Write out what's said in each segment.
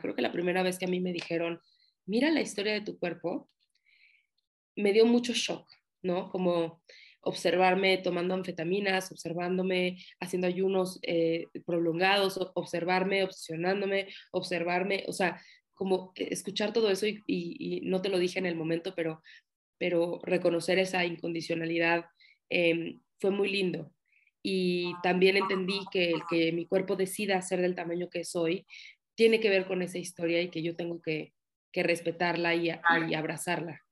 Creo que la primera vez que a mí me dijeron, mira la historia de tu cuerpo, me dio mucho shock, ¿no? Como observarme tomando anfetaminas, observándome haciendo ayunos eh, prolongados, observarme obsesionándome, observarme, o sea, como escuchar todo eso y, no te lo dije en el momento, pero, pero reconocer esa incondicionalidad em, fue muy lindo. Y también entendí que el que mi cuerpo decida ser del tamaño que soy tiene que ver con esa historia y que yo tengo que, respetarla y abrazarla.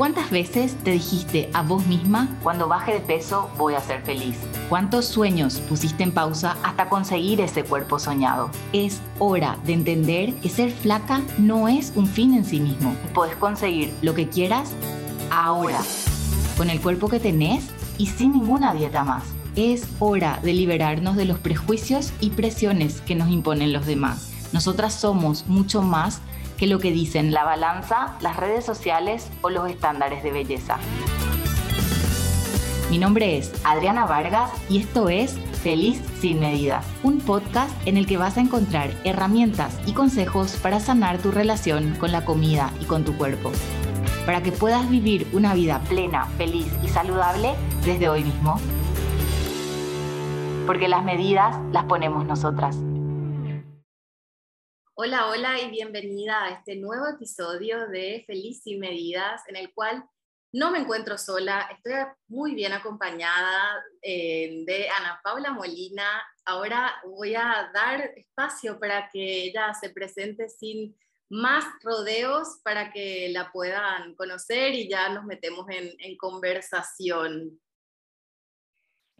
¿Cuántas veces te dijiste a vos misma, cuando baje de peso voy a ser feliz? ¿Cuántos sueños pusiste en pausa hasta conseguir ese cuerpo soñado? Es hora de entender que ser flaca no es un fin en sí mismo. Puedes conseguir lo que quieras ahora, con el cuerpo que tenés y sin ninguna dieta más. Es hora de liberarnos de los prejuicios y presiones que nos imponen los demás. Nosotras somos mucho más que lo que dicen la balanza, las redes sociales o los estándares de belleza. Mi nombre es Adriana Vargas y esto es Feliz sin medida, un podcast en el que vas a encontrar herramientas y consejos para sanar tu relación con la comida y con tu cuerpo, para que puedas vivir una vida plena, feliz y saludable desde hoy mismo. Porque las medidas las ponemos nosotras. Hola, hola y bienvenida a este nuevo episodio de Feliz y Medidas, en el cual no me encuentro sola, estoy muy bien acompañada eh, de Ana Paula Molina. Ahora voy a dar espacio para que ella se presente sin más rodeos para que la puedan conocer y ya nos metemos en, en conversación.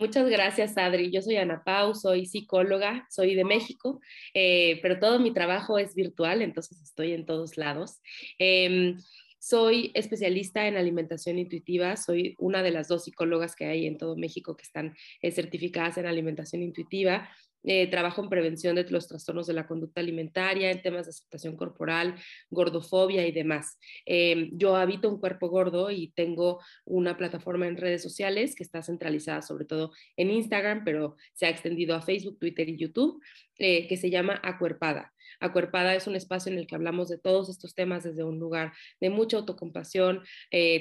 Muchas gracias, Adri. Yo soy Ana Pau, soy psicóloga, soy de México, eh, pero todo mi trabajo es virtual, entonces estoy en todos lados. Em, soy especialista en alimentación intuitiva, soy una de las dos psicólogas que hay en todo México que están eh, certificadas en alimentación intuitiva eh, trabajo en prevención de los trastornos de la conducta alimentaria, en temas de aceptación corporal, gordofobia y demás. Eh, yo habito un cuerpo gordo y tengo una plataforma en redes sociales que está centralizada sobre todo en Instagram, pero se ha extendido a Facebook, Twitter y YouTube, eh, que se llama Acuerpada. Acuerpada es un espacio en el que hablamos de todos estos temas desde un lugar de mucha autocompasión,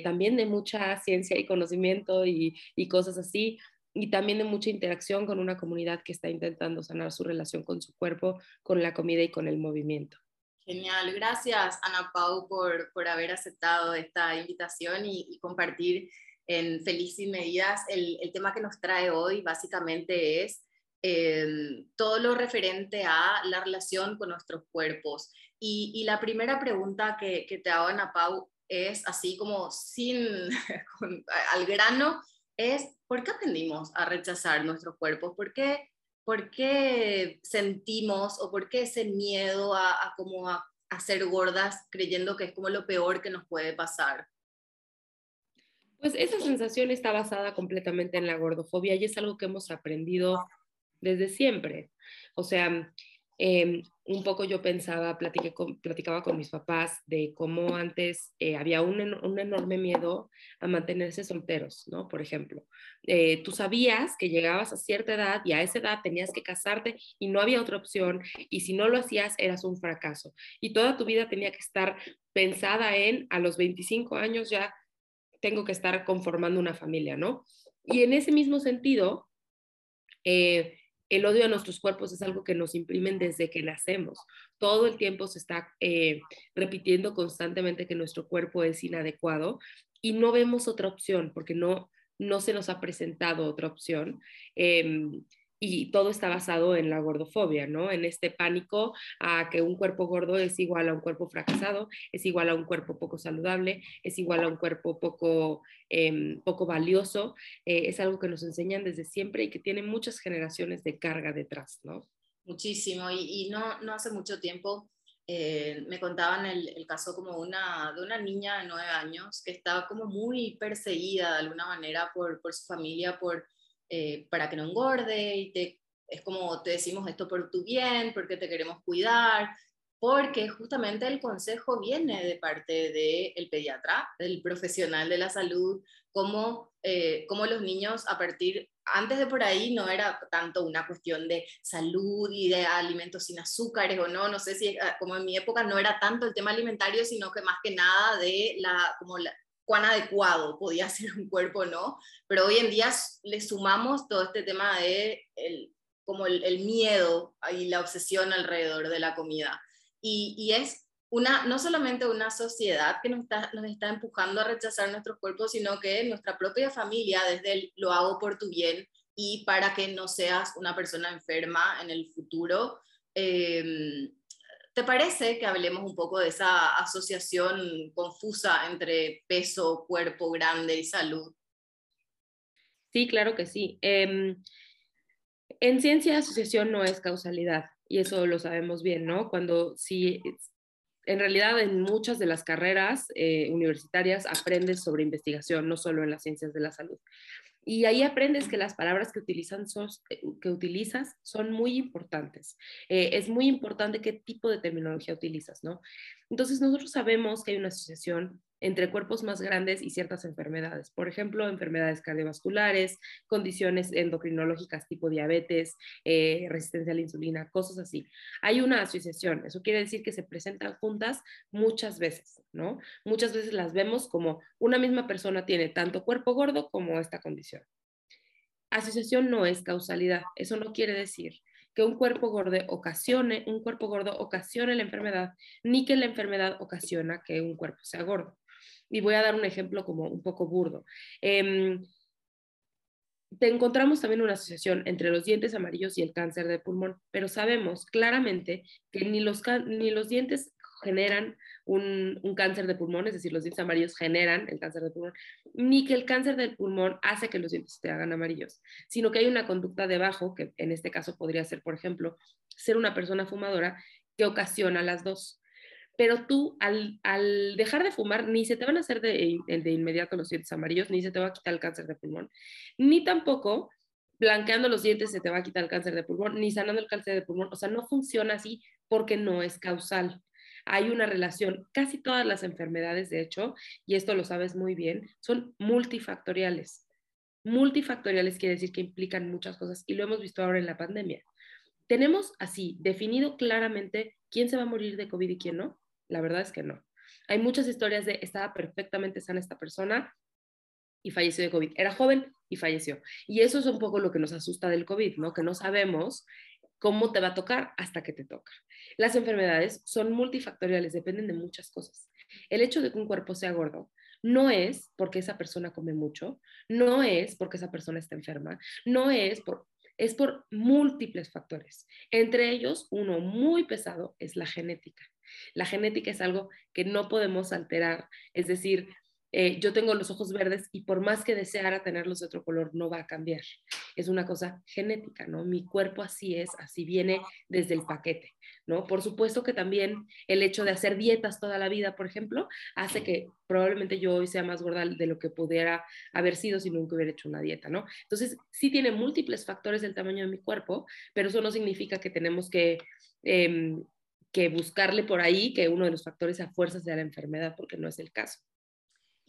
también de mucha ciencia y conocimiento y cosas así, y también de mucha interacción con una comunidad que está intentando sanar su relación con su cuerpo, con la comida y con el movimiento. Genial, gracias Ana Pau por, por haber aceptado esta invitación y, compartir en Feliz y Medidas. El, el, tema que nos trae hoy básicamente es em, todo lo referente a la relación con nuestros cuerpos. Y, y la primera pregunta que, que, te hago, Ana Pau, es así como sin, al grano, es ¿por qué aprendimos a rechazar nuestros cuerpos? ¿Por qué, por qué sentimos o por qué ese miedo a, como a, ser gordas creyendo que es como lo peor que nos puede pasar? Pues esa sensación está basada completamente en la gordofobia y es algo que hemos aprendido desde siempre. O sea, Em, un poco yo pensaba, platicaba con mis papás de cómo antes eh, había un, enorme miedo a mantenerse solteros, ¿no? Por ejemplo, eh, tú sabías que llegabas a cierta edad y a esa edad tenías que casarte y no había otra opción y si no lo hacías eras un fracaso y toda tu vida tenía que estar pensada en a los 25 años ya tengo que estar conformando una familia, ¿no? Y en ese mismo sentido, eh, el odio a nuestros cuerpos es algo que nos imprimen desde que nacemos. Todo el tiempo se está eh, repitiendo constantemente que nuestro cuerpo es inadecuado y no vemos otra opción porque no, no se nos ha presentado otra opción. Em, y todo está basado en la gordofobia, ¿no? En este pánico a que un cuerpo gordo es igual a un cuerpo fracasado, es igual a un cuerpo poco saludable, es igual a un cuerpo poco, em, poco valioso. Eh, es algo que nos enseñan desde siempre y que tiene muchas generaciones de carga detrás, ¿no? Muchísimo. Y, no, no hace mucho tiempo eh, me contaban el, el, caso como una, de una niña de nueve años que estaba como muy perseguida de alguna manera por, por su familia, por eh, para que no engorde y te, es como te decimos esto por tu bien, porque te queremos cuidar. porque justamente el consejo viene de parte del pediatra, del profesional de la salud, como, eh, como los niños a partir, antes de por ahí no era tanto una cuestión de salud y de alimentos sin azúcares o no, no sé si ah, como en mi época no era tanto el tema alimentario, sino que más que nada de la, como la, cuán adecuado podía ser un cuerpo no, pero hoy en día le sumamos todo este tema de el, como el, el miedo y la obsesión alrededor de la comida y, es una, no solamente una sociedad que nos está, nos está empujando a rechazar nuestros cuerpos, sino que nuestra propia familia, desde el lo hago por tu bien y para que no seas una persona enferma en el futuro. Em, ¿Te parece que hablemos un poco de esa asociación confusa entre peso, cuerpo grande y salud? Sí, claro que sí. Em, en ciencia, asociación no es causalidad y eso lo sabemos bien, ¿no? Cuando si en realidad en muchas de las carreras eh, universitarias aprendes sobre investigación, no solo en las ciencias de la salud. Y ahí aprendes que las palabras que, utilizan eh, que utilizas son muy importantes. Eh, es muy importante qué tipo de terminología utilizas, ¿no? Entonces nosotros sabemos que hay una asociación entre cuerpos más grandes y ciertas enfermedades. Por ejemplo, enfermedades cardiovasculares, condiciones endocrinológicas tipo diabetes, eh, resistencia a la insulina, cosas así. Hay una asociación, eso quiere decir que se presentan juntas muchas veces, ¿no? Muchas veces las vemos como una misma persona tiene tanto cuerpo gordo como esta condición. Asociación no es causalidad, eso no quiere decir que un cuerpo gordo ocasione, un cuerpo gordo ocasione la enfermedad, ni que la enfermedad ocasiona que un cuerpo sea gordo. Y voy a dar un ejemplo como un poco burdo. Em, te encontramos también una asociación entre los dientes amarillos y el cáncer de pulmón, pero sabemos claramente que ni los, ni los dientes generan un, un, cáncer de pulmón, es decir, los dientes amarillos generan el cáncer de pulmón, ni que el cáncer del pulmón hace que los dientes te hagan amarillos, sino que hay una conducta debajo, que en este caso podría ser, por ejemplo, ser una persona fumadora, que ocasiona las dos pero tú al, dejar de fumar ni se te van a hacer de, inmediato los dientes amarillos, ni se te va a quitar el cáncer de pulmón, ni tampoco blanqueando los dientes se te va a quitar el cáncer de pulmón, ni sanando el cáncer de pulmón. O sea, no funciona así porque no es causal. Hay una relación, casi todas las enfermedades, de hecho, y esto lo sabes muy bien, son multifactoriales. Multifactoriales quiere decir que implican muchas cosas y lo hemos visto ahora en la pandemia. Tenemos así definido claramente quién se va a morir de COVID y quién no. La verdad es que no. Hay muchas historias de estaba perfectamente sana esta persona y falleció de COVID. Era joven y falleció. Y eso es un poco lo que nos asusta del COVID, ¿no? Que no sabemos cómo te va a tocar hasta que te toca. Las enfermedades son multifactoriales, dependen de muchas cosas. El hecho de que un cuerpo sea gordo no es porque esa persona come mucho, no es porque esa persona está enferma, no es por es por múltiples factores. Entre ellos, uno muy pesado es la genética. La genética es algo que no podemos alterar, es decir, eh, yo tengo los ojos verdes y por más que deseara tenerlos de otro color, no va a cambiar. Es una cosa genética, ¿no? Mi cuerpo así es, así viene desde el paquete, ¿no? Por supuesto que también el hecho de hacer dietas toda la vida, por ejemplo, hace que probablemente yo hoy sea más gorda de lo que pudiera haber sido si nunca hubiera hecho una dieta, ¿no? Entonces, sí tiene múltiples factores del tamaño de mi cuerpo, pero eso no significa que tenemos que... Em, que buscarle por ahí que uno de los factores a fuerzas sea la enfermedad, porque no es el caso.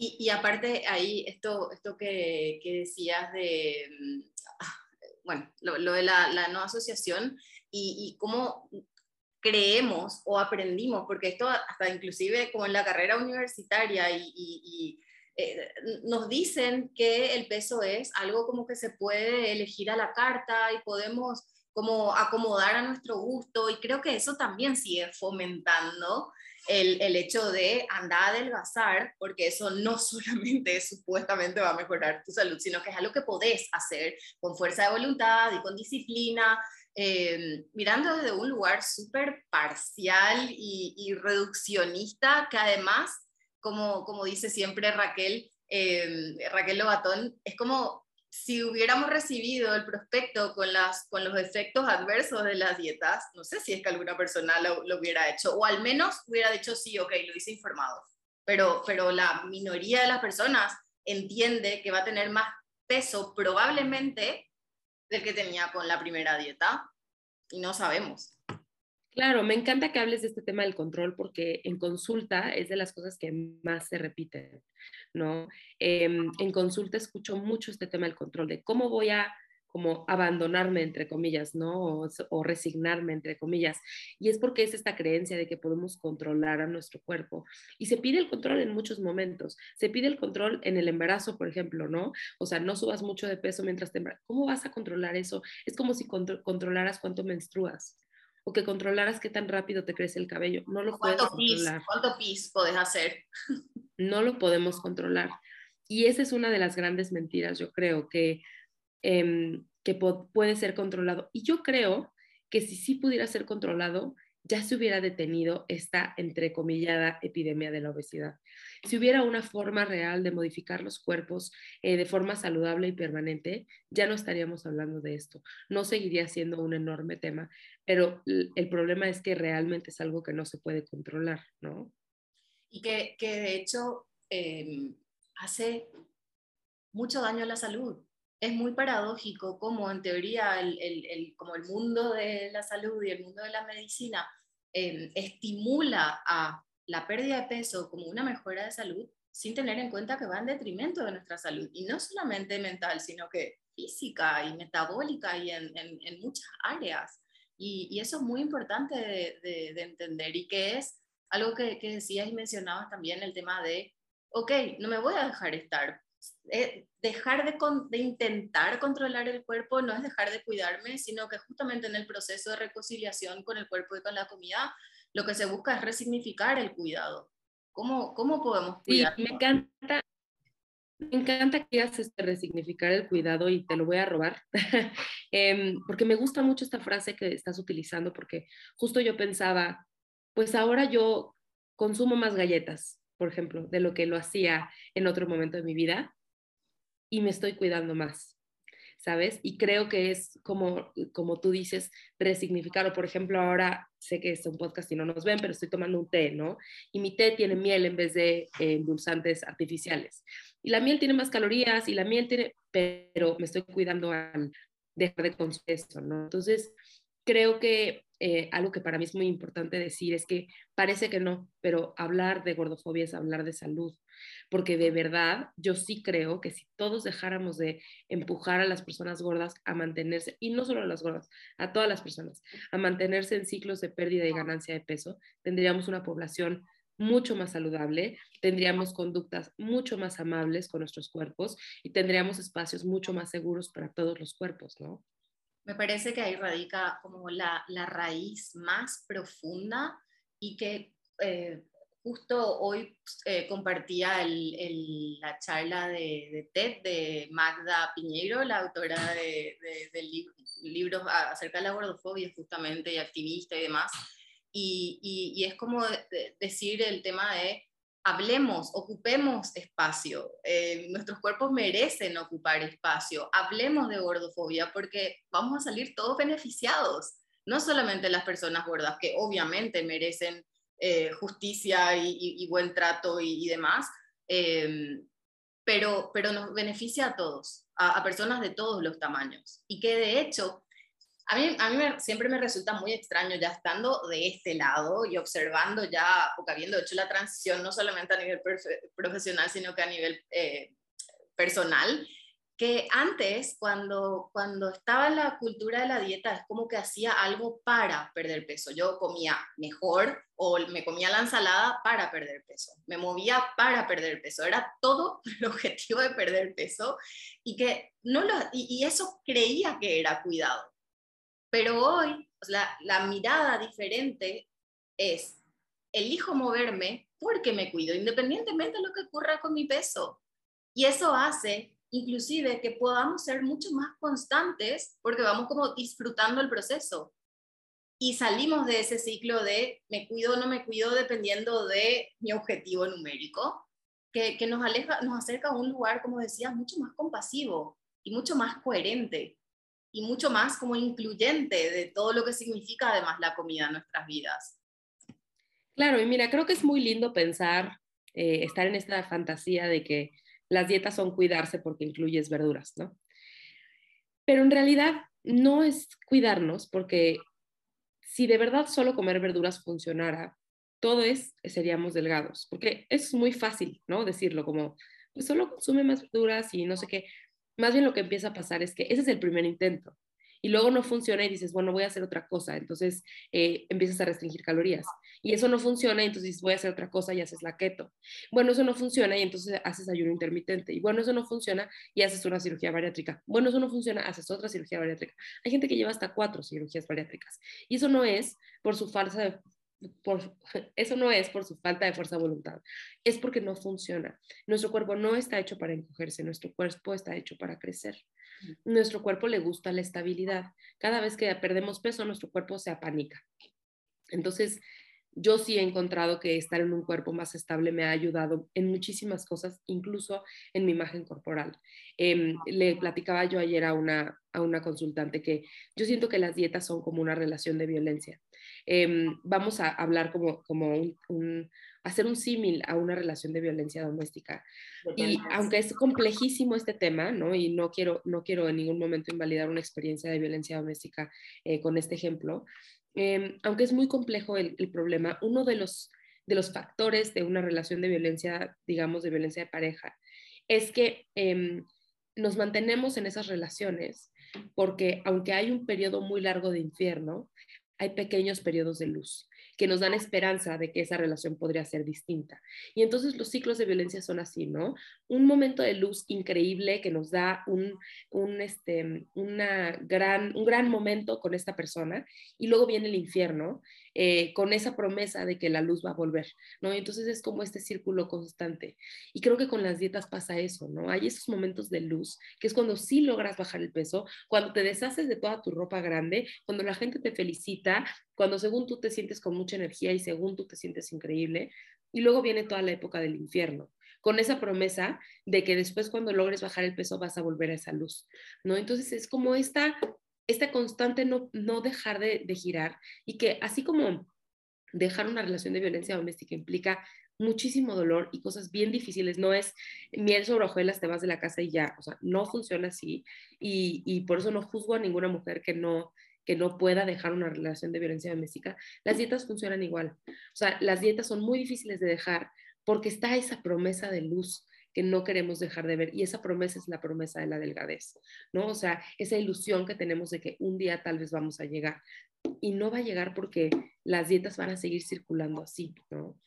Y, aparte ahí, esto, esto que, decías de, mm, ah, bueno, lo, de la, no asociación y, cómo creemos o aprendimos, porque esto hasta inclusive como en la carrera universitaria y, eh, nos dicen que el peso es algo como que se puede elegir a la carta y podemos como acomodar a nuestro gusto y creo que eso también sigue fomentando el, el, hecho de andar a adelgazar, porque eso no solamente supuestamente va a mejorar tu salud, sino que es algo que podés hacer con fuerza de voluntad y con disciplina, eh, mirando desde un lugar súper parcial y, reduccionista, que además, como, como dice siempre Raquel, eh, Raquel Lobatón, es como si hubiéramos recibido el prospecto con, las, con los efectos adversos de las dietas, no sé si es que alguna persona lo, hubiera hecho, o al menos hubiera dicho sí, ok, lo hice informado. Pero, pero la minoría de las personas entiende que va a tener más peso probablemente del que tenía con la primera dieta y no sabemos. Claro, me encanta que hables de este tema del control porque en consulta es de las cosas que más se repiten, ¿no? Em, en consulta escucho mucho este tema del control, de cómo voy a como abandonarme, entre comillas, ¿no? O, resignarme, entre comillas. Y es porque es esta creencia de que podemos controlar a nuestro cuerpo. Y se pide el control en muchos momentos. Se pide el control en el embarazo, por ejemplo, ¿no? O sea, no subas mucho de peso mientras te embarazas. ¿Cómo vas a controlar eso? Es como si controlaras cuánto menstruas o que controlaras qué tan rápido te crece el cabello. No lo puedes controlar. ¿Cuánto pis puedes hacer? No lo podemos controlar. Y esa es una de las grandes mentiras, yo creo, que Em, que puede ser controlado. Y yo creo que si sí pudiera ser controlado, ya se hubiera detenido esta entrecomillada epidemia de la obesidad. Si hubiera una forma real de modificar los cuerpos eh, de forma saludable y permanente, ya no estaríamos hablando de esto. No seguiría siendo un enorme tema, pero el problema es que realmente es algo que no se puede controlar, ¿no? Y que, de hecho em, hace mucho daño a la salud es muy paradójico como en teoría el, como el mundo de la salud y el mundo de la medicina em, estimula a la pérdida de peso como una mejora de salud sin tener en cuenta que va en detrimento de nuestra salud y no solamente mental, sino que física y metabólica y en, muchas áreas. Y, eso es muy importante de, entender y que es algo que, que decías y mencionabas también el tema de, ok, no me voy a dejar estar, eh, dejar de, intentar controlar el cuerpo no es dejar de cuidarme, sino que justamente en el proceso de reconciliación con el cuerpo y con la comida, lo que se busca es resignificar el cuidado. ¿Cómo, cómo podemos cuidar? me encanta. Me encanta que digas este, resignificar el cuidado y te lo voy a robar, em, porque me gusta mucho esta frase que estás utilizando, porque justo yo pensaba, pues ahora yo consumo más galletas, por ejemplo, de lo que lo hacía en otro momento de mi vida y me estoy cuidando más, ¿sabes? Y creo que es como, como tú dices, resignificarlo. Por ejemplo, ahora sé que es un podcast y no nos ven, pero estoy tomando un té, ¿no? Y mi té tiene miel en vez de eh, endulzantes artificiales. Y la miel tiene más calorías y la miel tiene, pero me estoy cuidando al dejar de consumir eso, ¿no? Entonces, creo que eh, algo que para mí es muy importante decir es que parece que no, pero hablar de gordofobia es hablar de salud, porque de verdad yo sí creo que si todos dejáramos de empujar a las personas gordas a mantenerse, y no solo a las gordas, a todas las personas, a mantenerse en ciclos de pérdida y ganancia de peso, tendríamos una población mucho más saludable, tendríamos conductas mucho más amables con nuestros cuerpos y tendríamos espacios mucho más seguros para todos los cuerpos, ¿no? Me parece que ahí radica como la, la raíz más profunda y que eh, justo hoy eh, compartía el, la charla de, de, TED de Magda Piñeiro, la autora de, de, libros acerca de la gordofobia justamente y activista y demás. Y, y, y es como decir el tema de hablemos, ocupemos espacio. Eh, nuestros cuerpos merecen ocupar espacio. Hablemos de gordofobia porque vamos a salir todos beneficiados. No solamente las personas gordas, que obviamente merecen eh, justicia y, buen trato y, demás, em, pero, pero nos beneficia a todos, a, a personas de todos los tamaños. Y que de hecho a mí, a mí siempre me resulta muy extraño ya estando de este lado y observando ya, porque habiendo hecho la transición no solamente a nivel profesional, sino que a nivel eh, personal, que antes, cuando, cuando estaba en la cultura de la dieta, es como que hacía algo para perder peso. Yo comía mejor o me comía la ensalada para perder peso. Me movía para perder peso. Era todo el objetivo de perder peso y, que no lo, y eso creía que era cuidado. Pero hoy la, la mirada diferente es, elijo moverme porque me cuido, independientemente de lo que ocurra con mi peso. Y eso hace inclusive que podamos ser mucho más constantes porque vamos como disfrutando el proceso. Y salimos de ese ciclo de me cuido o no me cuido dependiendo de mi objetivo numérico, que, que nos, aleja, nos acerca a un lugar, como decías, mucho más compasivo y mucho más coherente y mucho más como incluyente de todo lo que significa además la comida en nuestras vidas. Claro, y mira, creo que es muy lindo pensar, eh, estar en esta fantasía de que las dietas son cuidarse porque incluyes verduras, ¿no? Pero en realidad no es cuidarnos porque si de verdad solo comer verduras funcionara, todos seríamos delgados, porque es muy fácil, ¿no? Decirlo como, pues solo consume más verduras y no sé qué. Más bien lo que empieza a pasar es que ese es el primer intento y luego no funciona y dices, bueno, voy a hacer otra cosa, entonces eh, empiezas a restringir calorías. Y eso no funciona y entonces voy a hacer otra cosa y haces la keto. Bueno, eso no funciona y entonces haces ayuno intermitente. Y bueno, eso no funciona y haces una cirugía bariátrica. Bueno, eso no funciona, haces otra cirugía bariátrica. Hay gente que lleva hasta cuatro cirugías bariátricas. Y eso no es por su falsa por, eso no es por su falta de fuerza de voluntad, es porque no funciona. Nuestro cuerpo no está hecho para encogerse, nuestro cuerpo está hecho para crecer. Nuestro cuerpo le gusta la estabilidad. Cada vez que perdemos peso, nuestro cuerpo se apanica. Entonces, yo sí he encontrado que estar en un cuerpo más estable me ha ayudado en muchísimas cosas, incluso en mi imagen corporal. Em, le platicaba yo ayer a una, a una consultante que yo siento que las dietas son como una relación de violencia. Em, vamos a hablar como, como un, hacer un símil a una relación de violencia doméstica. Y aunque es complejísimo este tema, ¿no? Y no quiero, no quiero en ningún momento invalidar una experiencia de violencia doméstica eh, con este ejemplo, Em, aunque es muy complejo el, problema, uno de los, de los factores de una relación de violencia, digamos, de violencia de pareja, es que em, nos mantenemos en esas relaciones porque aunque hay un periodo muy largo de infierno, hay pequeños periodos de luz que nos dan esperanza de que esa relación podría ser distinta. Y entonces los ciclos de violencia son así, ¿no? Un momento de luz increíble que nos da un, un, este, una gran, un gran momento con esta persona y luego viene el infierno eh, con esa promesa de que la luz va a volver, ¿no? Entonces es como este círculo constante. Y creo que con las dietas pasa eso, ¿no? Hay esos momentos de luz, que es cuando sí logras bajar el peso, cuando te deshaces de toda tu ropa grande, cuando la gente te felicita, cuando según tú te sientes con mucha energía y según tú te sientes increíble. Y luego viene toda la época del infierno, con esa promesa de que después cuando logres bajar el peso vas a volver a esa luz, ¿no? Entonces es como esta esta constante no, no dejar de, girar y que así como dejar una relación de violencia doméstica implica muchísimo dolor y cosas bien difíciles. No es miel sobre hojuelas, te vas de la casa y ya. O sea, no funciona así. Y, y, por eso no juzgo a ninguna mujer que no, que no pueda dejar una relación de violencia doméstica. Las dietas funcionan igual. O sea, las dietas son muy difíciles de dejar porque está esa promesa de luz que no queremos dejar de ver. Y esa promesa es la promesa de la delgadez, ¿no? O sea, esa ilusión que tenemos de que un día tal vez vamos a llegar. Y no va a llegar porque las dietas van a seguir circulando así, ¿no?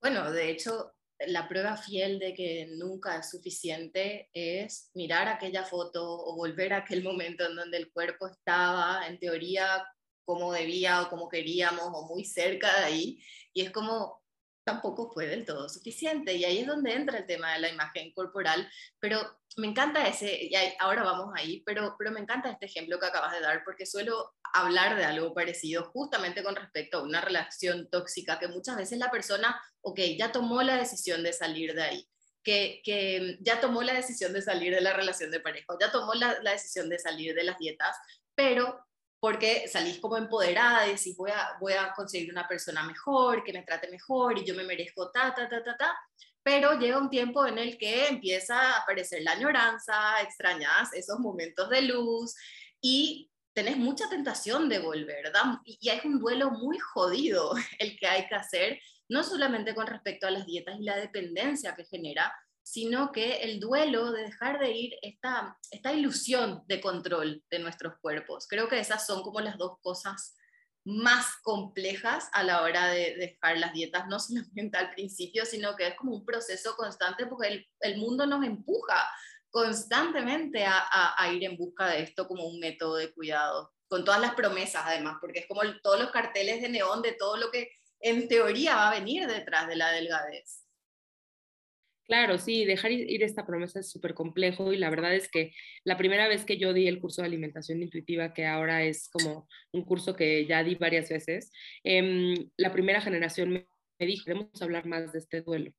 Bueno, de hecho, la prueba fiel de que nunca es suficiente es mirar aquella foto o volver a aquel momento en donde el cuerpo estaba, en teoría, como debía o como queríamos o muy cerca de ahí. Y es como, tampoco fue del todo suficiente. Y ahí es donde entra el tema de la imagen corporal. Pero me encanta ese, y ahora vamos ahí, pero, pero me encanta este ejemplo que acabas de dar, porque suelo hablar de algo parecido justamente con respecto a una relación tóxica, que muchas veces la persona, ok, ya tomó la decisión de salir de ahí. Que, que ya tomó la decisión de salir de la relación de pareja, ya tomó la, la decisión de salir de las dietas, pero porque salís como empoderada y decís voy a, voy a conseguir una persona mejor, que me trate mejor y yo me merezco ta, ta, ta, ta, ta. Pero llega un tiempo en el que empieza a aparecer la añoranza, extrañas esos momentos de luz y tenés mucha tentación de volver, ¿verdad? Y es un duelo muy jodido el que hay que hacer, no solamente con respecto a las dietas y la dependencia que genera, sino que el duelo de dejar de ir esta, esta ilusión de control de nuestros cuerpos. Creo que esas son como las dos cosas más complejas a la hora de dejar las dietas, no solamente al principio, sino que es como un proceso constante porque el, el mundo nos empuja constantemente a, a, ir en busca de esto como un método de cuidado, con todas las promesas además, porque es como todos los carteles de neón de todo lo que en teoría va a venir detrás de la delgadez. Claro, sí, dejar ir esta promesa es súper complejo y la verdad es que la primera vez que yo di el curso de alimentación intuitiva, que ahora es como un curso que ya di varias veces, em, la primera generación me, dijo, queremos hablar más de este duelo,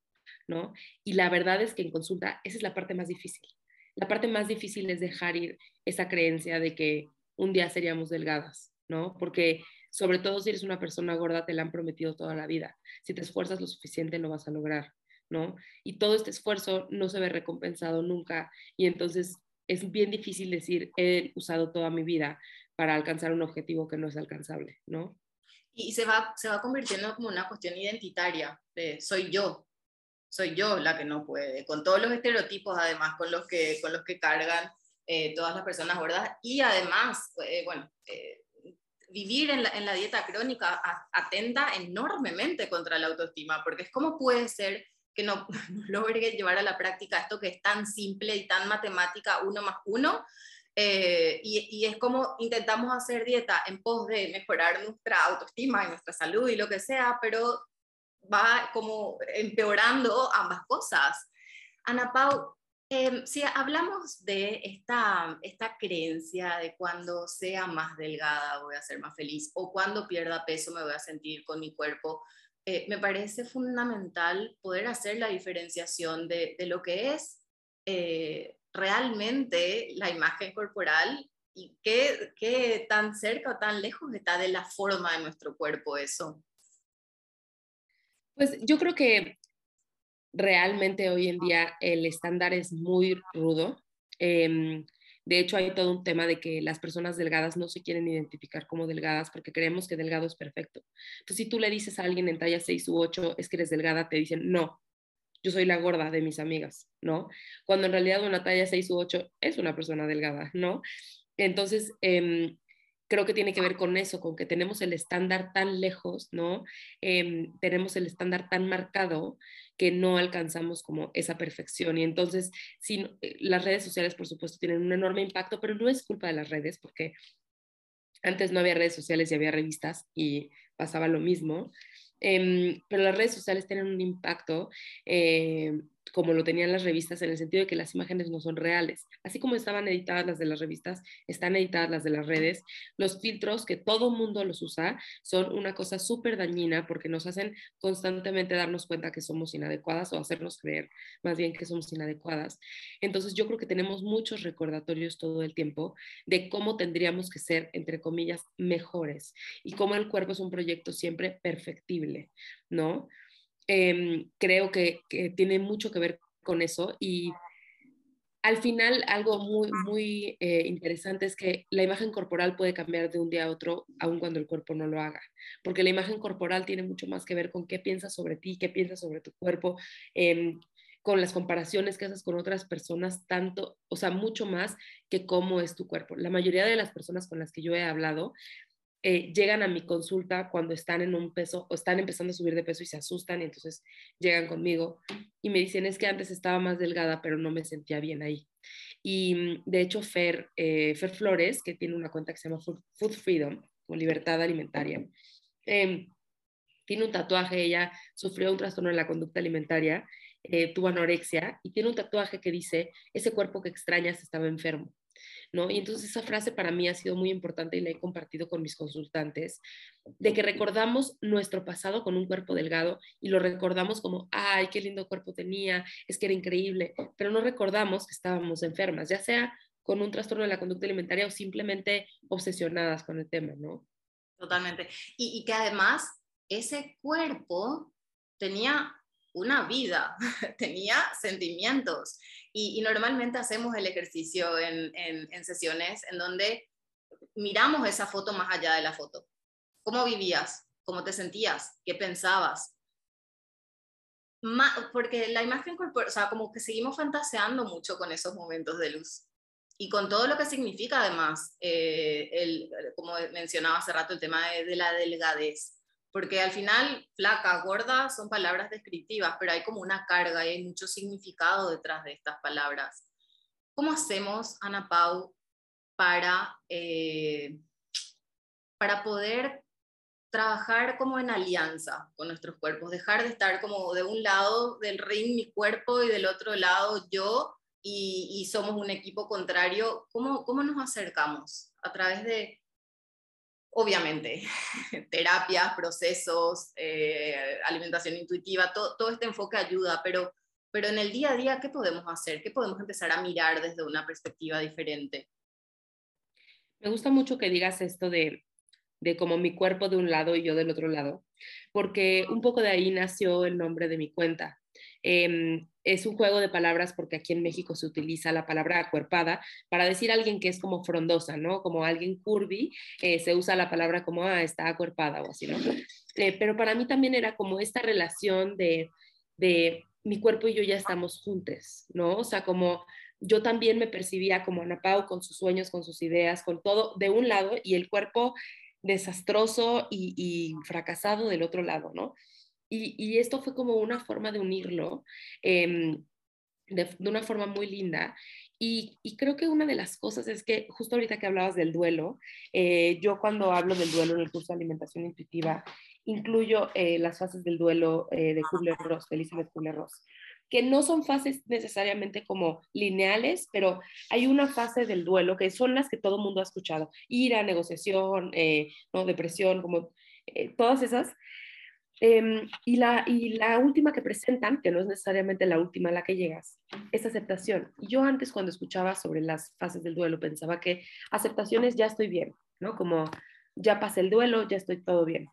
¿no? Y la verdad es que en consulta esa es la parte más difícil. La parte más difícil es dejar ir esa creencia de que un día seríamos delgadas, ¿no? Porque sobre todo si eres una persona gorda, te la han prometido toda la vida. Si te esfuerzas lo suficiente, lo vas a lograr. Y todo este esfuerzo no se ve recompensado nunca y entonces es bien difícil decir, he usado toda mi vida para alcanzar un objetivo que no es alcanzable, ¿no? Y se va, se va convirtiendo como una cuestión identitaria, de soy yo, soy yo la que no puede, con todos los estereotipos además con los que, con los que cargan eh, todas las personas gordas y además, eh, bueno, eh, vivir en la, en la, dieta crónica atenta enormemente contra la autoestima, porque es como puede ser que no, no logre llevar a la práctica esto que es tan simple y tan matemática, uno más uno, eh, y, y, es como intentamos hacer dieta en pos de mejorar nuestra autoestima y nuestra salud y lo que sea, pero va como empeorando ambas cosas. Ana Pau, eh, si hablamos de esta, esta creencia de cuando sea más delgada voy a ser más feliz o cuando pierda peso me voy a sentir con mi cuerpo, eh, me parece fundamental poder hacer la diferenciación de, de lo que es eh, realmente la imagen corporal y qué, qué tan cerca o tan lejos está de la forma de nuestro cuerpo eso. Pues yo creo que realmente hoy en día el estándar es muy rudo. Eh, de hecho, hay todo un tema de que las personas delgadas no se quieren identificar como delgadas porque creemos que delgado es perfecto. Entonces, si tú le dices a alguien en talla 6 u 8 es que eres delgada, te dicen, no, yo soy la gorda de mis amigas, ¿no? Cuando en realidad una talla 6 u 8 es una persona delgada, ¿no? Entonces, eh, creo que tiene que ver con eso, con que tenemos el estándar tan lejos, ¿no? Eh, tenemos el estándar tan marcado que no alcanzamos como esa perfección. Y entonces, sí, eh, las redes sociales, por supuesto, tienen un enorme impacto, pero no es culpa de las redes, porque antes no había redes sociales y había revistas y pasaba lo mismo. Eh, pero las redes sociales tienen un impacto eh, como lo tenían las revistas, en el sentido de que las imágenes no son reales. Así como estaban editadas las de las revistas, están editadas las de las redes. Los filtros, que todo mundo los usa, son una cosa súper dañina porque nos hacen constantemente darnos cuenta que somos inadecuadas o hacernos creer más bien que somos inadecuadas. Entonces yo creo que tenemos muchos recordatorios todo el tiempo de cómo tendríamos que ser, entre comillas, mejores y cómo el cuerpo es un proyecto siempre perfectible, ¿no? Em, creo que, tiene mucho que ver con eso y al final algo muy, muy eh, interesante es que la imagen corporal puede cambiar de un día a otro, aun cuando el cuerpo no lo haga, porque la imagen corporal tiene mucho más que ver con qué piensas sobre ti, qué piensas sobre tu cuerpo, em, con las comparaciones que haces con otras personas, tanto, o sea, mucho más que cómo es tu cuerpo. La mayoría de las personas con las que yo he hablado eh, llegan a mi consulta cuando están en un peso o están empezando a subir de peso y se asustan y entonces llegan conmigo y me dicen es que antes estaba más delgada pero no me sentía bien ahí. Y mm, de hecho Fer, eh, Fer Flores, que tiene una cuenta que se llama Food, Freedom o Libertad Alimentaria, em, tiene un tatuaje, ella sufrió un trastorno en la conducta alimentaria, eh, tuvo anorexia y tiene un tatuaje que dice, ese cuerpo que extrañas estaba enfermo. ¿No? Y entonces esa frase para mí ha sido muy importante y la he compartido con mis consultantes, de que recordamos nuestro pasado con un cuerpo delgado y lo recordamos como, ay, qué lindo cuerpo tenía, es que era increíble, pero no recordamos que estábamos enfermas, ya sea con un trastorno de la conducta alimentaria o simplemente obsesionadas con el tema, ¿no? Totalmente. Y, y que además ese cuerpo tenía una vida, tenía sentimientos. Y, normalmente hacemos el ejercicio en, sesiones en donde miramos esa foto más allá de la foto. ¿Cómo vivías? ¿Cómo te sentías? ¿Qué pensabas? porque la imagen corporal, o sea, como que seguimos fantaseando mucho con esos momentos de luz. Y con todo lo que significa además, eh, el, como mencionaba hace rato, el tema de, de la delgadez porque al final flaca, gorda son palabras descriptivas, pero hay como una carga y hay mucho significado detrás de estas palabras. ¿Cómo hacemos, Ana Pau, para, eh, para poder trabajar como en alianza con nuestros cuerpos, dejar de estar como de un lado del ring mi cuerpo y del otro lado yo y, y somos un equipo contrario? ¿Cómo, ¿Cómo nos acercamos? ¿A través de obviamente, terapias, procesos, eh, alimentación intuitiva, todo, este enfoque ayuda, pero, pero en el día a día, ¿qué podemos hacer? ¿Qué podemos empezar a mirar desde una perspectiva diferente? Me gusta mucho que digas esto de, de como mi cuerpo de un lado y yo del otro lado, porque un poco de ahí nació el nombre de mi cuenta, Em, es un juego de palabras porque aquí en México se utiliza la palabra acuerpada para decir a alguien que es como frondosa, ¿no? Como alguien curvy, eh, se usa la palabra como, ah, está acuerpada o así, ¿no? Eh, pero para mí también era como esta relación de, de mi cuerpo y yo ya estamos juntos, ¿no? O sea, como yo también me percibía como Ana Pau con sus sueños, con sus ideas, con todo de un lado y el cuerpo desastroso y, fracasado del otro lado, ¿no? Y, esto fue como una forma de unirlo em, de, una forma muy linda. Y, creo que una de las cosas es que justo ahorita que hablabas del duelo, eh, yo cuando hablo del duelo en el curso de alimentación intuitiva, incluyo eh, las fases del duelo eh, de Kubler-Ross, de Elizabeth Kubler-Ross que no son fases necesariamente como lineales, pero hay una fase del duelo que son las que todo mundo ha escuchado, ira, negociación, eh, ¿no? depresión, como todas esas. Em, y, la, última que presentan, que no es necesariamente la última a la que llegas, es aceptación. Yo antes cuando escuchaba sobre las fases del duelo pensaba que aceptación es ya estoy bien, ¿no? Como ya pasé el duelo, ya estoy todo bien.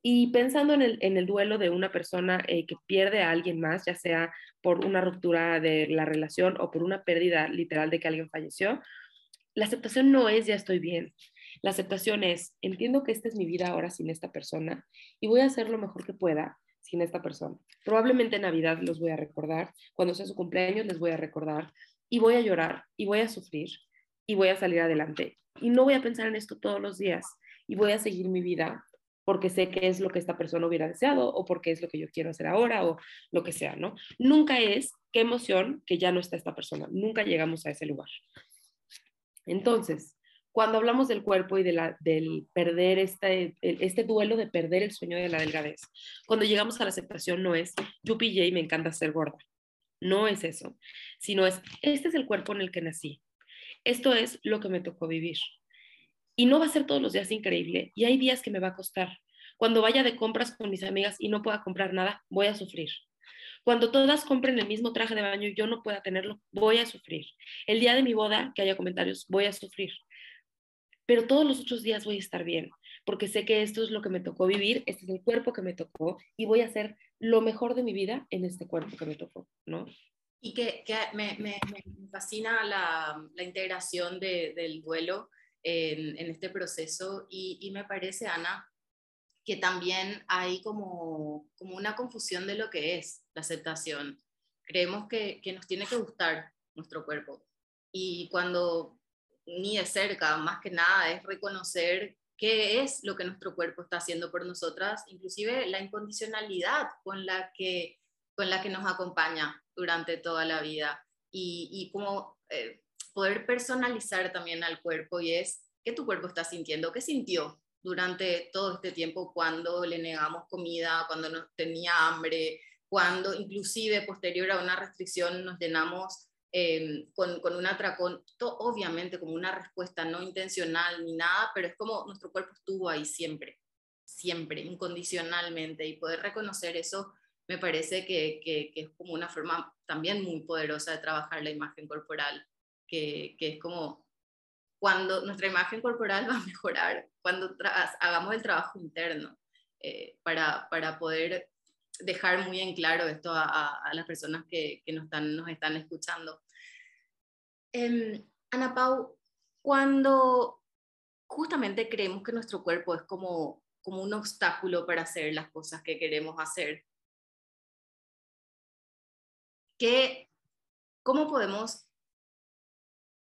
Y pensando en el, duelo de una persona eh, que pierde a alguien más, ya sea por una ruptura de la relación o por una pérdida literal de que alguien falleció, la aceptación no es ya estoy bien. La aceptación es entiendo que esta es mi vida ahora sin esta persona y voy a hacer lo mejor que pueda sin esta persona. Probablemente en Navidad los voy a recordar, cuando sea su cumpleaños les voy a recordar y voy a llorar y voy a sufrir y voy a salir adelante. Y no voy a pensar en esto todos los días y voy a seguir mi vida porque sé que es lo que esta persona hubiera deseado o porque es lo que yo quiero hacer ahora o lo que sea, ¿no? Nunca es qué emoción que ya no está esta persona, nunca llegamos a ese lugar. Entonces, cuando hablamos del cuerpo y de la, del perder este, este duelo de perder el sueño de la delgadez, cuando llegamos a la aceptación no es, yo pillé y me encanta ser gorda, no es eso, sino es, este es el cuerpo en el que nací, esto es lo que me tocó vivir, y no va a ser todos los días increíble y hay días que me va a costar. Cuando vaya de compras con mis amigas y no pueda comprar nada, voy a sufrir. Cuando todas compren el mismo traje de baño y yo no pueda tenerlo, voy a sufrir. El día de mi boda, que haya comentarios, voy a sufrir. Pero todos los otros días voy a estar bien, porque sé que esto es lo que me tocó vivir, este es el cuerpo que me tocó y voy a hacer lo mejor de mi vida en este cuerpo que me tocó, ¿no? Y que, me, fascina la, integración del duelo en, este proceso y, me parece, Ana, que también hay como, como una confusión de lo que es la aceptación. Creemos que nos tiene que gustar nuestro cuerpo y cuando ni de cerca, más que nada, es reconocer qué es lo que nuestro cuerpo está haciendo por nosotras, inclusive la incondicionalidad con la que, con la que nos acompaña durante toda la vida. Y, y como eh, poder personalizar también al cuerpo y es qué tu cuerpo está sintiendo, qué sintió durante todo este tiempo cuando le negamos comida, cuando no tenía hambre, cuando inclusive posterior a una restricción nos llenamos em, con, con un atracón, obviamente como una respuesta no intencional ni nada, pero es como nuestro cuerpo estuvo ahí siempre, siempre, incondicionalmente, y poder reconocer eso me parece que, que, que es como una forma también muy poderosa de trabajar la imagen corporal que, es como cuando nuestra imagen corporal va a mejorar, cuando hagamos el trabajo interno, eh, para, para, poder dejar muy en claro esto a, las personas que, que, nos, están, nos están escuchando. Eh, Ana Pau, cuando justamente creemos que nuestro cuerpo es como, como un obstáculo para hacer las cosas que queremos hacer, ¿qué, ¿cómo podemos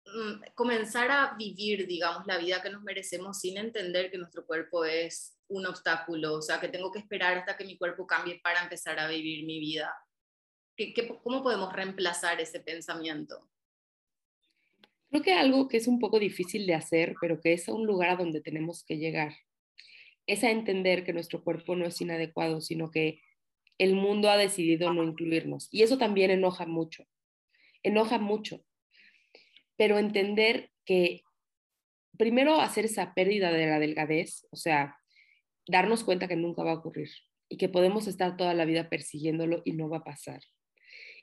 Mm, comenzar a vivir, digamos, la vida que nos merecemos sin entender que nuestro cuerpo es un obstáculo, o sea, que tengo que esperar hasta que mi cuerpo cambie para empezar a vivir mi vida. ¿Qué, cómo podemos reemplazar ese pensamiento? Creo que algo que es un poco difícil de hacer, pero que es un lugar a donde tenemos que llegar, es a entender que nuestro cuerpo no es inadecuado, sino que el mundo ha decidido no incluirnos. Y eso también enoja mucho, enoja mucho, pero entender que primero hacer esa pérdida de la delgadez, o sea, darnos cuenta que nunca va a ocurrir y que podemos estar toda la vida persiguiéndolo y no va a pasar.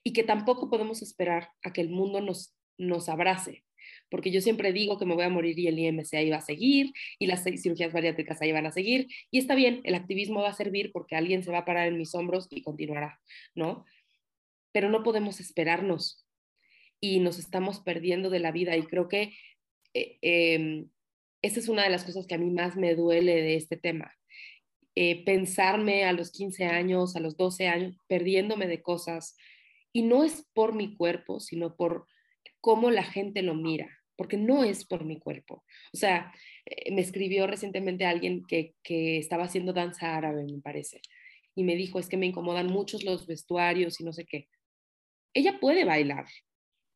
Y que tampoco podemos esperar a que el mundo nos, nos abrace, porque yo siempre digo que me voy a morir y el IMC ahí va a seguir y las cirugías bariátricas ahí van a seguir y está bien, el activismo va a servir porque alguien se va a parar en mis hombros y continuará, ¿no? pero no podemos esperarnos y nos estamos perdiendo de la vida y creo que eh, em, esa es una de las cosas que a mí más me duele de este tema. Eh, pensarme a los 15 años, a los 12 años, perdiéndome de cosas. Y no es por mi cuerpo, sino por cómo la gente lo mira, porque no es por mi cuerpo. O sea, eh, me escribió recientemente alguien que, estaba haciendo danza árabe, me parece, y me dijo, es que me incomodan muchos los vestuarios y no sé qué. Ella puede bailar,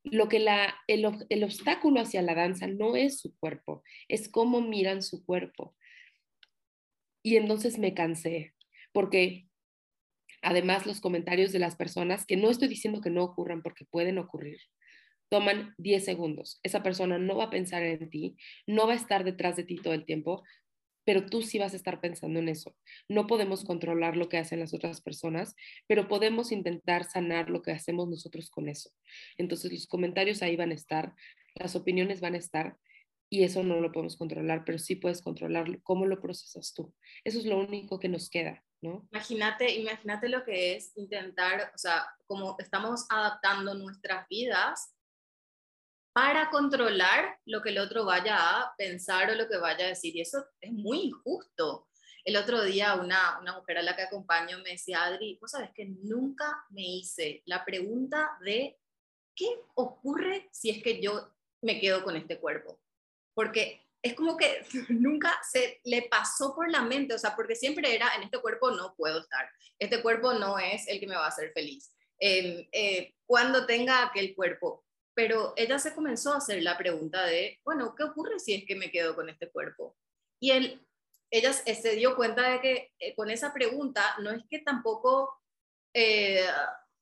lo que la, el, obstáculo hacia la danza no es su cuerpo, es cómo miran su cuerpo. Y entonces me cansé, porque además los comentarios de las personas, que no estoy diciendo que no ocurran porque pueden ocurrir, toman 10 segundos. Esa persona no va a pensar en ti, no va a estar detrás de ti todo el tiempo, pero tú sí vas a estar pensando en eso. No podemos controlar lo que hacen las otras personas, pero podemos intentar sanar lo que hacemos nosotros con eso. Entonces los comentarios ahí van a estar, las opiniones van a estar y eso no lo podemos controlar, pero sí puedes controlar cómo lo procesas tú. Eso es lo único que nos queda, ¿no? Imagínate, imagínate lo que es intentar, o sea, como estamos adaptando nuestras vidas para controlar lo que el otro vaya a pensar o lo que vaya a decir. Y eso es muy injusto. El otro día una, una mujer a la que acompaño me decía, Adri, vos sabes que nunca me hice la pregunta de qué ocurre si es que yo me quedo con este cuerpo. Porque es como que nunca se le pasó por la mente, o sea, porque siempre era, en este cuerpo no puedo estar, este cuerpo no es el que me va a hacer feliz. Em, eh, cuando tenga aquel cuerpo, pero ella se comenzó a hacer la pregunta de, bueno, ¿qué ocurre si es que me quedo con este cuerpo? Y él, ella se dio cuenta de que eh, con esa pregunta no es que tampoco eh,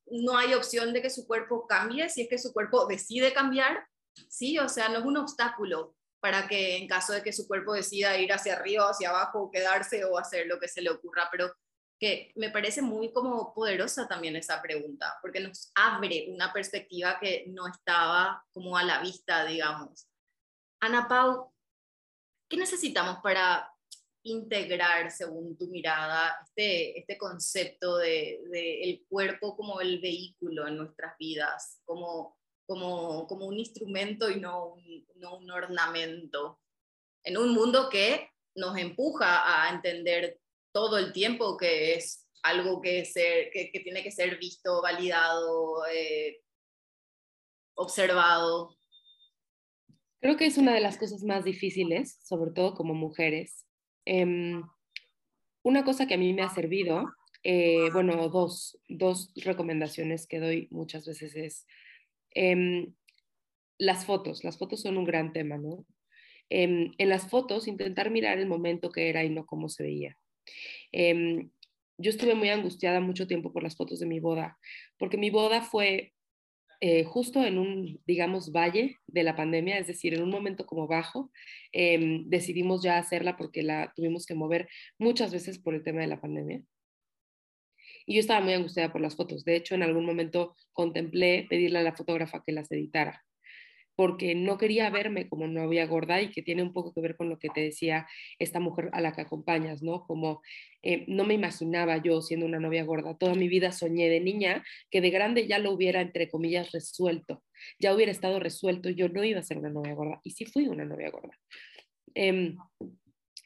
no hay opción de que su cuerpo cambie, si es que su cuerpo decide cambiar, sí, o sea, no es un obstáculo para que en caso de que su cuerpo decida ir hacia arriba, hacia abajo, quedarse o hacer lo que se le ocurra, pero que me parece muy como poderosa también esa pregunta, porque nos abre una perspectiva que no estaba como a la vista, digamos. Ana Pau, ¿qué necesitamos para integrar, según tu mirada, este, este concepto de, el cuerpo como el vehículo en nuestras vidas, como, como, como un instrumento y no un, no un ornamento, en un mundo que nos empuja a entender todo el tiempo que es algo que, ser, que, tiene que ser visto, validado, eh, observado. Creo que es una de las cosas más difíciles, sobre todo como mujeres. Em, una cosa que a mí me ha servido, eh, bueno, dos, dos, recomendaciones que doy muchas veces es em, las fotos. Las fotos son un gran tema, ¿no? Em, en las fotos, intentar mirar el momento que era y no cómo se veía. Em, yo estuve muy angustiada mucho tiempo por las fotos de mi boda, porque mi boda fue eh, justo en un, digamos, valle de la pandemia, es decir, en un momento como bajo, em, decidimos ya hacerla porque la tuvimos que mover muchas veces por el tema de la pandemia. Y yo estaba muy angustiada por las fotos. De hecho, en algún momento contemplé pedirle a la fotógrafa que las editara porque no quería verme como novia gorda y que tiene un poco que ver con lo que te decía esta mujer a la que acompañas, ¿no? Como eh, no me imaginaba yo siendo una novia gorda. Toda mi vida soñé de niña que de grande ya lo hubiera, entre comillas, resuelto. Ya hubiera estado resuelto, yo no iba a ser una novia gorda. Y sí fui una novia gorda. Em,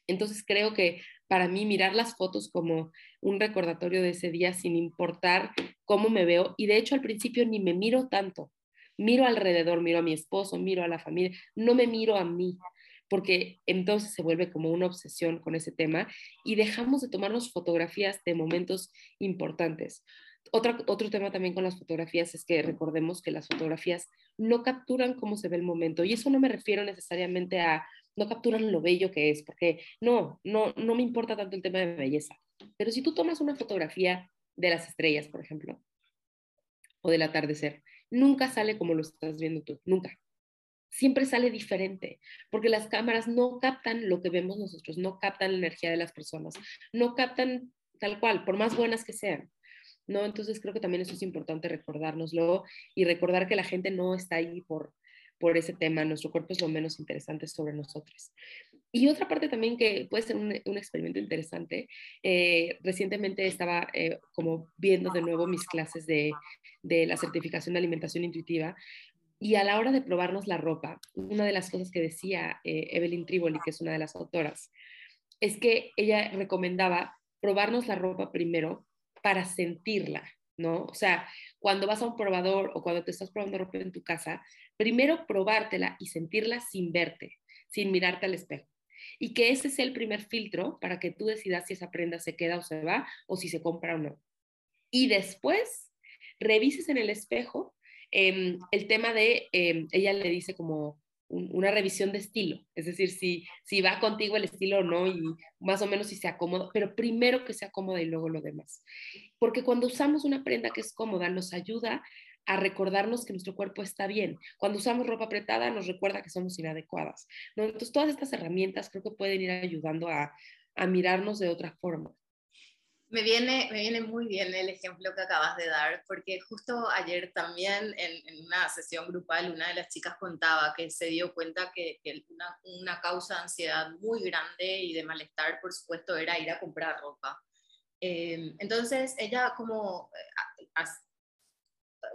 entonces creo que para mí mirar las fotos como un recordatorio de ese día sin importar cómo me veo, y de hecho al principio ni me miro tanto, miro alrededor, miro a mi esposo, miro a la familia, no me miro a mí, porque entonces se vuelve como una obsesión con ese tema y dejamos de tomarnos fotografías de momentos importantes. Otro, otro tema también con las fotografías es que recordemos que las fotografías no capturan cómo se ve el momento y eso no me refiero necesariamente a no capturan lo bello que es, porque no, no, no me importa tanto el tema de belleza. Pero si tú tomas una fotografía de las estrellas, por ejemplo, o del atardecer, nunca sale como lo estás viendo tú, nunca. Siempre sale diferente, porque las cámaras no captan lo que vemos nosotros, no captan la energía de las personas, no captan tal cual, por más buenas que sean. ¿no? Entonces creo que también eso es importante recordárnoslo y recordar que la gente no está ahí por, por ese tema, nuestro cuerpo es lo menos interesante sobre nosotros. Y otra parte también que puede ser un, experimento interesante, eh, recientemente estaba eh, como viendo de nuevo mis clases de, de la certificación de alimentación intuitiva y a la hora de probarnos la ropa, una de las cosas que decía eh, Evelyn Triboli, que es una de las autoras, es que ella recomendaba probarnos la ropa primero para sentirla, ¿no? O sea, cuando vas a un probador o cuando te estás probando ropa en tu casa, primero probártela y sentirla sin verte, sin mirarte al espejo. Y que ese sea el primer filtro para que tú decidas si esa prenda se queda o se va o si se compra o no. Y después revises en el espejo Em, el tema de, em, ella le dice como una revisión de estilo, es decir, si, si va contigo el estilo o no y más o menos si se acomoda, pero primero que se acomoda y luego lo demás. Porque cuando usamos una prenda que es cómoda, nos ayuda a recordarnos que nuestro cuerpo está bien. Cuando usamos ropa apretada, nos recuerda que somos inadecuadas. ¿no? Entonces, todas estas herramientas creo que pueden ir ayudando a, a mirarnos de otra forma. Me viene, me viene muy bien el ejemplo que acabas de dar, porque justo ayer también en, una sesión grupal una de las chicas contaba que se dio cuenta que, una, una, causa de ansiedad muy grande y de malestar, por supuesto, era ir a comprar ropa. Eh, entonces ella como, eh,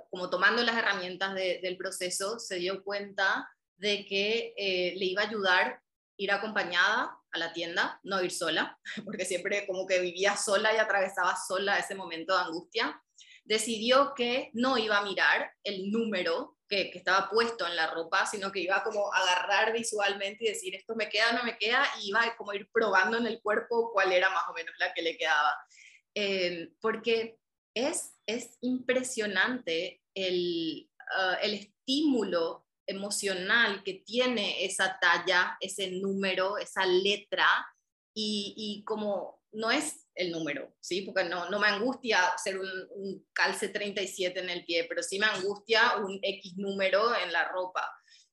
como tomando las herramientas del proceso, se dio cuenta de que eh, le iba a ayudar ir acompañada a la tienda, no ir sola, porque siempre como que vivía sola y atravesaba sola ese momento de angustia, decidió que no iba a mirar el número que, estaba puesto en la ropa, sino que iba como a agarrar visualmente y decir, esto me queda, no me queda, y iba como ir probando en el cuerpo cuál era más o menos la que le quedaba. Eh, porque es, es impresionante el, ah, el estímulo emocional que tiene esa talla, ese número, esa letra, y, como no es el número, ¿sí? Porque no, no me angustia ser un, calce 37 en el pie, pero sí me angustia un X número en la ropa.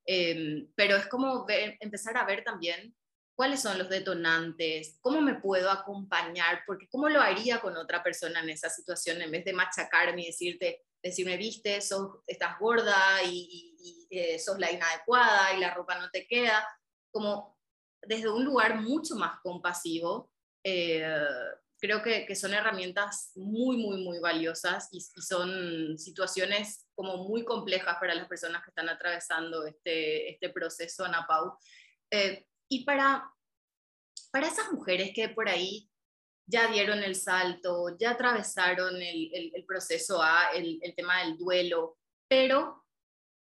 Em, pero es como empezar a ver también cuáles son los detonantes, cómo me puedo acompañar, porque cómo lo haría con otra persona en esa situación en vez de machacarme y decirte, decirme, viste, sos, estás gorda y, eh, sos la inadecuada y la ropa no te queda, como desde un lugar mucho más compasivo, eh, creo que, que, son herramientas muy, muy, muy valiosas y, son situaciones como muy complejas para las personas que están atravesando este, este proceso ANAPAU. Eh, y para, para esas mujeres que por ahí ya dieron el salto, ya atravesaron el, el, proceso A, el, el, tema del duelo, pero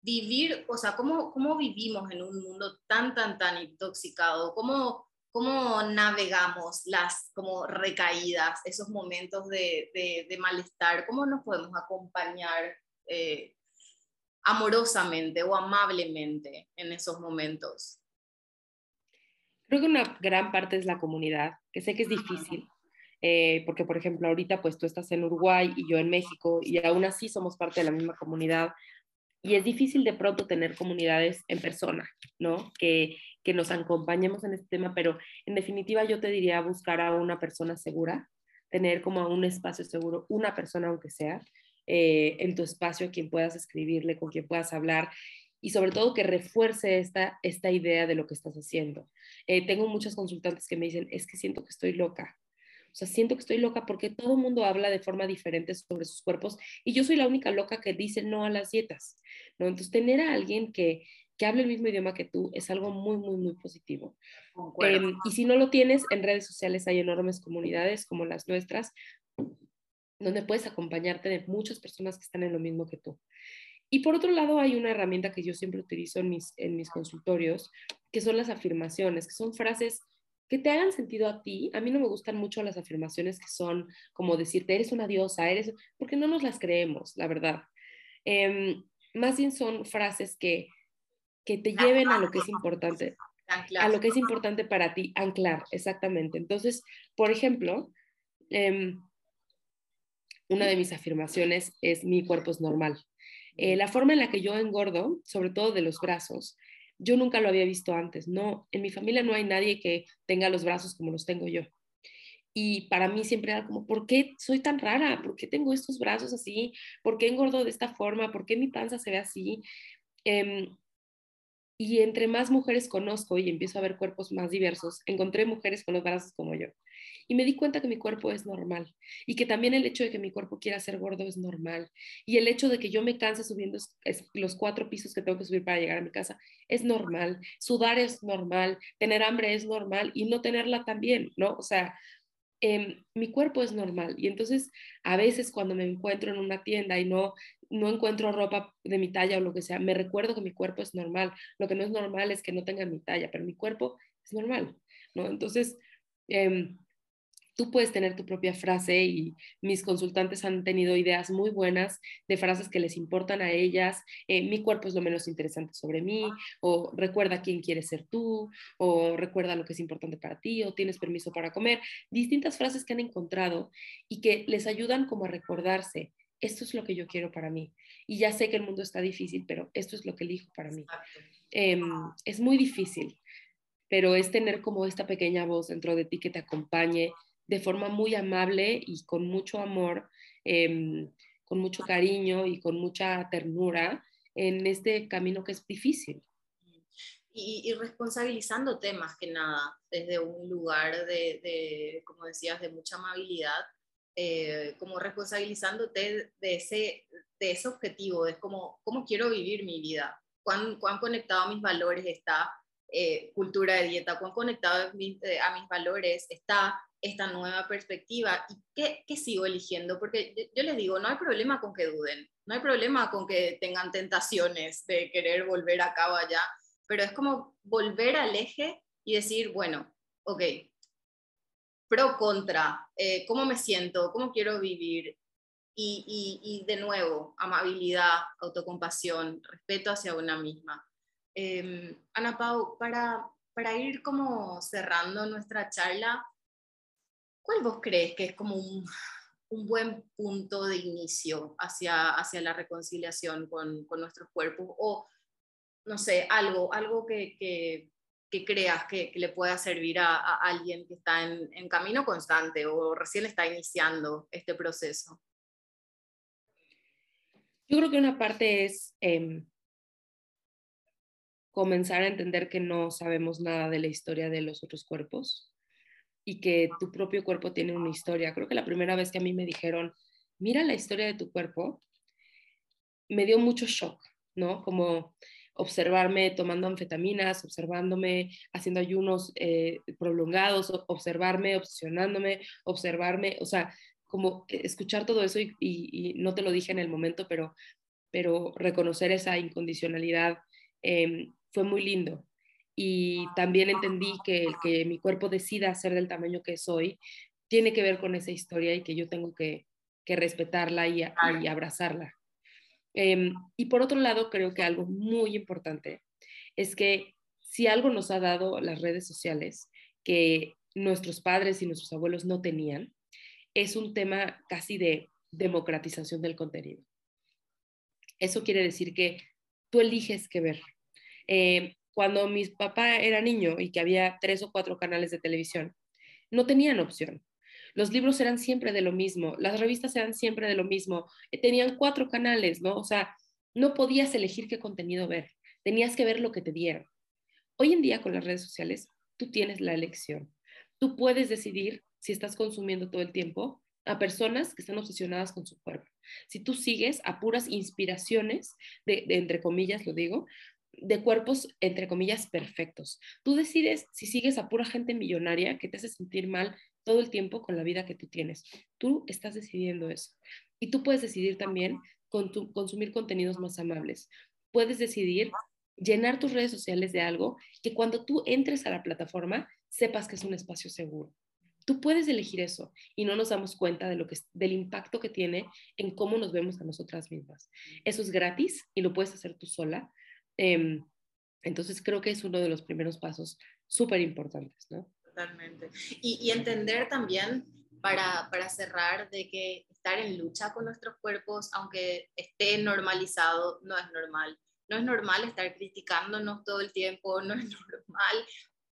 vivir, o sea, ¿cómo, cómo vivimos en un mundo tan, tan, tan intoxicado? ¿Cómo, cómo navegamos las como recaídas, esos momentos de, de, malestar? ¿Cómo nos podemos acompañar eh, amorosamente o amablemente en esos momentos? Creo que una gran parte es la comunidad, que sé que es difícil, eh, porque por ejemplo ahorita pues tú estás en Uruguay y yo en México y aún así somos parte de la misma comunidad y es difícil de pronto tener comunidades en persona, ¿no? Que, que nos acompañemos en este tema, pero en definitiva yo te diría buscar a una persona segura, tener como un espacio seguro, una persona aunque sea, eh, en tu espacio a quien puedas escribirle, con quien puedas hablar y sobre todo que refuerce esta, esta idea de lo que estás haciendo. Eh, tengo muchos consultantes que me dicen, es que siento que estoy loca, o sea, siento que estoy loca porque todo el mundo habla de forma diferente sobre sus cuerpos y yo soy la única loca que dice no a las dietas, ¿no? Entonces, tener a alguien que, que hable el mismo idioma que tú es algo muy, muy, muy positivo. Em, y si no lo tienes, en redes sociales hay enormes comunidades como las nuestras, donde puedes acompañarte de muchas personas que están en lo mismo que tú. Y por otro lado, hay una herramienta que yo siempre utilizo en mis, en mis consultorios, que son las afirmaciones, que son frases que te hagan sentido a ti. A mí no me gustan mucho las afirmaciones que son como decirte, eres una diosa, eres, porque no nos las creemos, la verdad. Em, más bien son frases que, que te lleven a lo que es importante, a lo que es importante para ti, anclar, exactamente. Entonces, por ejemplo, em, una de mis afirmaciones es mi cuerpo es normal. Eh, la forma en la que yo engordo, sobre todo de los brazos, yo nunca lo había visto antes. No, en mi familia no hay nadie que tenga los brazos como los tengo yo. Y para mí siempre era como, ¿por qué soy tan rara? ¿Por qué tengo estos brazos así? ¿Por qué engordo de esta forma? ¿Por qué mi panza se ve así? Em, Y entre más mujeres conozco y empiezo a ver cuerpos más diversos, encontré mujeres con los brazos como yo. Y me di cuenta que mi cuerpo es normal y que también el hecho de que mi cuerpo quiera ser gordo es normal. Y el hecho de que yo me canse subiendo los cuatro pisos que tengo que subir para llegar a mi casa es normal. Sudar es normal, tener hambre es normal y no tenerla también, ¿no? O sea, em, mi cuerpo es normal. Y entonces a veces cuando me encuentro en una tienda y no no encuentro ropa de mi talla o lo que sea, me recuerdo que mi cuerpo es normal. Lo que no es normal es que no tenga mi talla, pero mi cuerpo es normal, ¿no? Entonces, em, tú puedes tener tu propia frase y mis consultantes han tenido ideas muy buenas de frases que les importan a ellas. Eh, mi cuerpo es lo menos interesante sobre mí, o recuerda quién quieres ser tú, o recuerda lo que es importante para ti, o tienes permiso para comer. Distintas frases que han encontrado y que les ayudan como a recordarse esto es lo que yo quiero para mí. Y ya sé que el mundo está difícil, pero esto es lo que elijo para mí. Em, es muy difícil, pero es tener como esta pequeña voz dentro de ti que te acompañe de forma muy amable y con mucho amor, em, con mucho cariño y con mucha ternura en este camino que es difícil. Y, y, responsabilizándote más que nada, desde un lugar de, como decías, de mucha amabilidad, eh, como responsabilizándote de ese, de ese objetivo, de cómo, cómo quiero vivir mi vida, cuán, cuán conectado a mis valores está eh, cultura de dieta, cuán conectado a mis, eh, a mis, valores está esta nueva perspectiva y qué, qué sigo eligiendo, porque yo, les digo, no hay problema con que duden, no hay problema con que tengan tentaciones de querer volver acá o allá, pero es como volver al eje y decir, bueno, ok, pro, contra, eh, cómo me siento, cómo quiero vivir. Y, de nuevo, amabilidad, autocompasión, respeto hacia una misma. Eh, Ana Pau, para, para ir como cerrando nuestra charla, ¿cuál vos crees que es como un, un buen punto de inicio hacia, hacia la reconciliación con, con nuestros cuerpos? O, no sé, algo, algo que, que, que creas que, le pueda servir a, alguien que está en, camino constante o recién está iniciando este proceso? Yo creo que una parte es em, comenzar a entender que no sabemos nada de la historia de los otros cuerpos y que tu propio cuerpo tiene una historia. Creo que la primera vez que a mí me dijeron, mira la historia de tu cuerpo, me dio mucho shock, ¿no? Como observarme tomando anfetaminas, observándome haciendo ayunos eh, prolongados, observarme obsesionándome, observarme, o sea, como escuchar todo eso y, no te lo dije en el momento, pero, pero reconocer esa incondicionalidad em, fue muy lindo. Y también entendí que el que mi cuerpo decida ser del tamaño que soy tiene que ver con esa historia y que yo tengo que, respetarla y abrazarla. Em, y por otro lado, creo que algo muy importante es que si algo nos ha dado las redes sociales que nuestros padres y nuestros abuelos no tenían, es un tema casi de democratización del contenido. Eso quiere decir que tú eliges qué ver. Em, cuando mi papá era niño y que había tres o cuatro canales de televisión, no tenían opción. Los libros eran siempre de lo mismo, las revistas eran siempre de lo mismo, eh, tenían cuatro canales, ¿no? O sea, no podías elegir qué contenido ver, tenías que ver lo que te dieron. Hoy en día con las redes sociales, tú tienes la elección. Tú puedes decidir si estás consumiendo todo el tiempo a personas que están obsesionadas con su cuerpo. Si tú sigues a puras inspiraciones, de, entre comillas lo digo, de cuerpos, entre comillas, perfectos. Tú decides si sigues a pura gente millonaria que te hace sentir mal todo el tiempo con la vida que tú tienes. Tú estás decidiendo eso. Y tú puedes decidir también con tu, consumir contenidos más amables. Puedes decidir llenar tus redes sociales de algo que cuando tú entres a la plataforma sepas que es un espacio seguro. Tú puedes elegir eso y no nos damos cuenta de lo que, del impacto que tiene en cómo nos vemos a nosotras mismas. Eso es gratis y lo puedes hacer tú sola. Em, entonces creo que es uno de los primeros pasos súper importantes, ¿no? totalmente. Y, entender también, para, para cerrar, de que estar en lucha con nuestros cuerpos, aunque esté normalizado, no es normal. No es normal estar criticándonos todo el tiempo, no es normal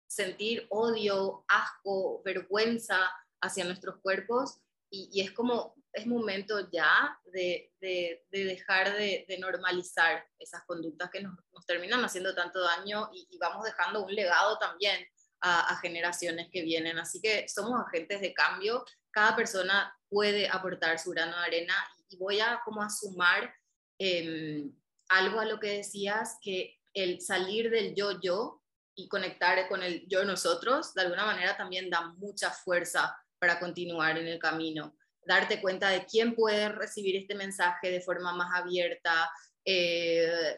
sentir odio, asco, vergüenza hacia nuestros cuerpos y, es como, es momento ya de, de, dejar de, normalizar esas conductas que nos, nos, terminan haciendo tanto daño y, vamos dejando un legado también a, generaciones que vienen. Así que somos agentes de cambio, cada persona puede aportar su grano de arena y voy a como a sumar em, algo a lo que decías, que el salir del yo-yo y conectar con el yo-nosotros, de alguna manera también da mucha fuerza para continuar en el camino. Darte cuenta de quién puede recibir este mensaje de forma más abierta, eh,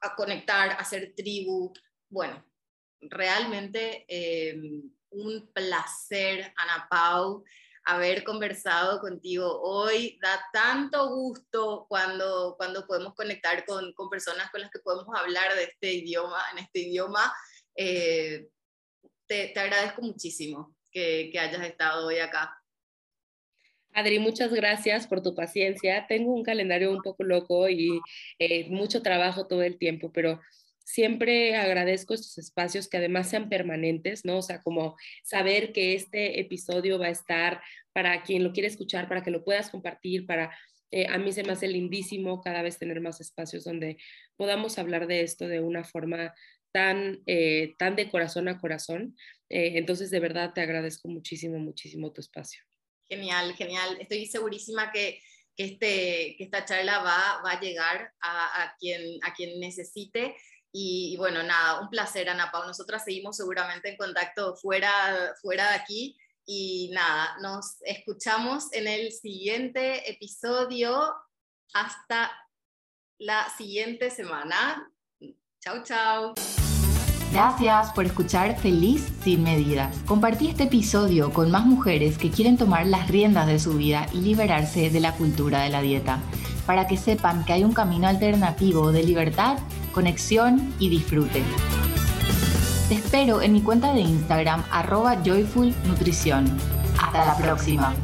a conectar, hacer tribu. Bueno, realmente eh, un placer, Ana Pau, haber conversado contigo hoy. Da tanto gusto cuando, cuando podemos conectar con, con personas con las que podemos hablar de este idioma, en este idioma. Eh, te, te, agradezco muchísimo que, que hayas estado hoy acá. Adri, muchas gracias por tu paciencia. Tengo un calendario un poco loco y eh, mucho trabajo todo el tiempo, pero siempre agradezco estos espacios que además sean permanentes, ¿no? O sea, como saber que este episodio va a estar para quien lo quiere escuchar, para que lo puedas compartir, para... Eh, a mí se me hace lindísimo cada vez tener más espacios donde podamos hablar de esto de una forma tan, eh, tan de corazón a corazón. entonces, de verdad, te agradezco muchísimo, muchísimo tu espacio. Genial, genial. Estoy segurísima que, que, este, que esta charla va, va a llegar a, a, quien, a quien necesite. Y, bueno, nada, un placer, Ana Pau. Nosotras seguimos seguramente en contacto fuera, fuera de aquí. Y nada, nos escuchamos en el siguiente episodio. Hasta la siguiente semana. Chao, chao. Gracias por escuchar Feliz sin medidas. Compartí este episodio con más mujeres que quieren tomar las riendas de su vida y liberarse de la cultura de la dieta, para que sepan que hay un camino alternativo de libertad, conexión y disfrute. Te espero en mi cuenta de Instagram arroba joyfulnutrición. Hasta la próxima.